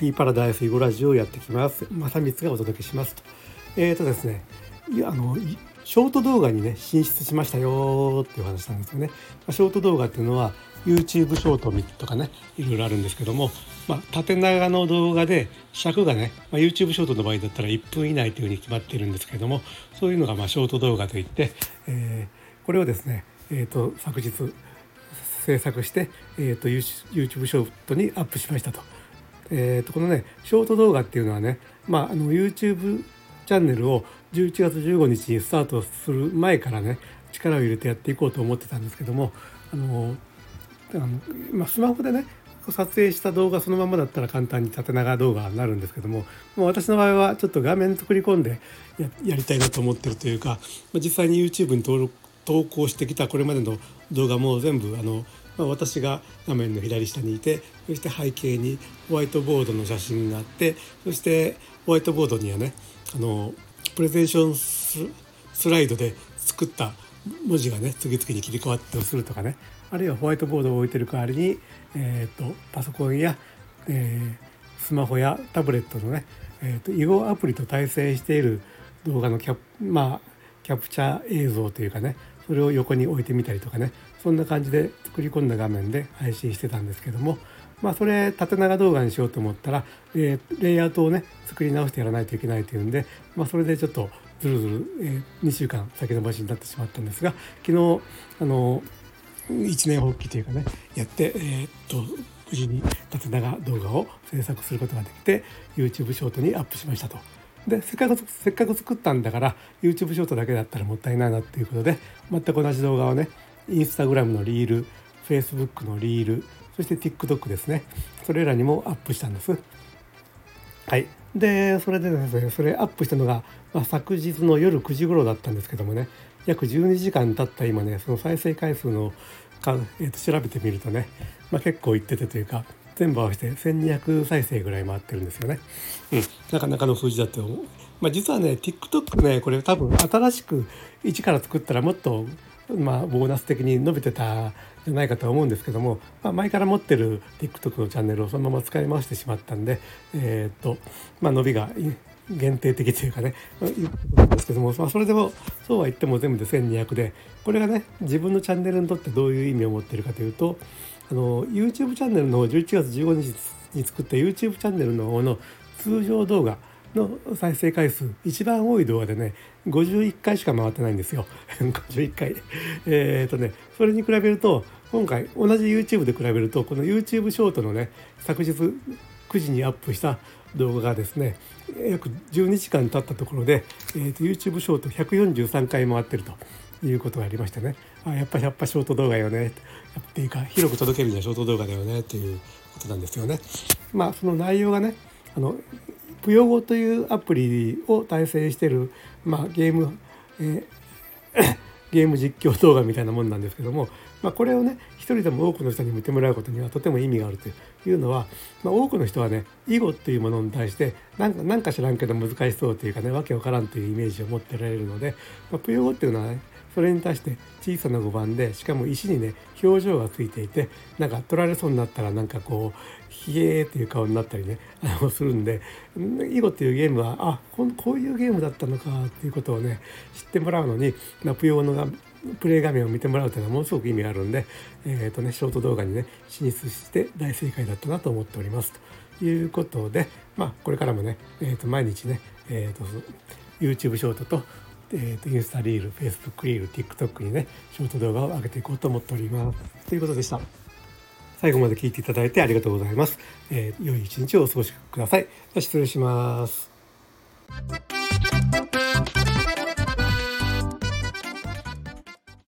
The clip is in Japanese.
IT パラダイス囲碁ラジオをやってきます。正光がお届けしますと。えーとですねあのショート動画にね進出しましたよっていう話なんですよね。ショート動画っていうのは YouTube ショートとかねいろいろあるんですけども、まあ、縦長の動画で尺がね、まあ、YouTube ショートの場合だったら1分以内というふうに決まっているんですけどもそういうのがまあショート動画といって、えー、これをですね、えーと、昨日制作して、えーと、YouTube ショートにアップしましたと。えーと、このねショート動画っていうのはね、まあ、あの YouTube チャンネルを11月15日にスタートする前からね力を入れてやっていこうと思ってたんですけどもあのあの、まあ、スマホでね撮影した動画そのままだったら簡単に縦長動画になるんですけどももう私の場合はちょっと画面作り込んでやりたいなと思ってるというかまあ実際に YouTube に登録投稿してきたこれまでの動画も全部あの、まあ、私が画面の左下にいてそして背景にホワイトボードの写真があってそしてホワイトボードにはねあのプレゼンションスライドで作った文字がね次々に切り替わってするとかねあるいはホワイトボードを置いてる代わりに、えーと、パソコンや、えー、スマホやタブレットのね、えーと、囲碁アプリと対戦している動画のキャ,、まあ、キャプチャー映像というかねそれを横に置いてみたりとかねそんな感じで作り込んだ画面で配信してたんですけどもまあそれ縦長動画にしようと思ったら、えー、レイアウトをね作り直してやらないといけないというんで、まあ、それでちょっとずるずる、えー、2週間先延ばしになってしまったんですが昨日あの一年発起というかねやって、えー、っと無事に縦長動画を制作することができて YouTube ショートにアップしましたと。でせっかくせっかく作ったんだから YouTube ショートだけだったらもったいないなっていうことで全く同じ動画をねインスタグラムのリール Facebook のリールそして TikTok ですねそれらにもアップしたんです。はいでそれでですねそれアップしたのが、まあ、昨日の夜9時頃だったんですけどもね約12時間経った今ねその再生回数のか、えー、と調べてみるとね、まあ、結構いっててというか全部合わせて1200再生ぐらい回ってるんですよね。うん、なかなかの数字だと思う。まあ、実はね TikTok ねこれ多分新しく一から作ったらもっとまあ、ボーナス的に伸びてたじゃないかと思うんですけども、まあ、前から持ってる TikTok のチャンネルをそのまま使い回してしまったんで、えー、っとまあ、伸びが限定的というかねいうことなんですけども、まあ、それでもそうは言っても全部で1200でこれがね自分のチャンネルにとってどういう意味を持ってるかというとあの YouTube チャンネルの11月15日に作った YouTube チャンネルの方の通常動画の再生回数一番多い動画でね51回しか回ってないんですよ。51回。えっ、とねそれに比べると今回同じ YouTube で比べるとこの YouTube ショートのね昨日9時にアップした動画がですね約12時間経ったところで、えーと、YouTube ショート143回回ってるということがありましてね。あやっぱやっぱショート動画よね。っていうか広く届けるにはショート動画だよねっていうことなんですよね。まあその内容がねあのぷよごというアプリを対戦してる、まあ、ゲーム、え、ゲーム実況動画みたいなもんなんですけども、まあ、これをね一人でも多くの人に見てもらうことにはとても意味があるというのは、まあ、多くの人はね囲碁っていうものに対してなんかか知らんけど難しそうというかねわけわからんというイメージを持ってられるので、まあ、ぷよごっていうのはねそれに対して小さな碁盤でしかも石にね表情がついていてなんか取られそうになったらなんかこうひえーっていう顔になったりねあのするんで囲碁っていうゲームはあここういうゲームだったのかっていうことをね知ってもらうのに、まあ、ぷよゴのプレイ画面を見てもらうというのはものすごく意味があるんで、えーとね、ショート動画にね進出して大正解だったなと思っております。ということで、まあ、これからもね、えー、と毎日ね、えーと YouTube ショートとえーと、インスタリール、フェイスブックリール、TikTok にね、ショート動画を上げていこうと思っております。ということでした。最後まで聞いていただいてありがとうございます。えー、良い一日をお過ごしください。失礼します。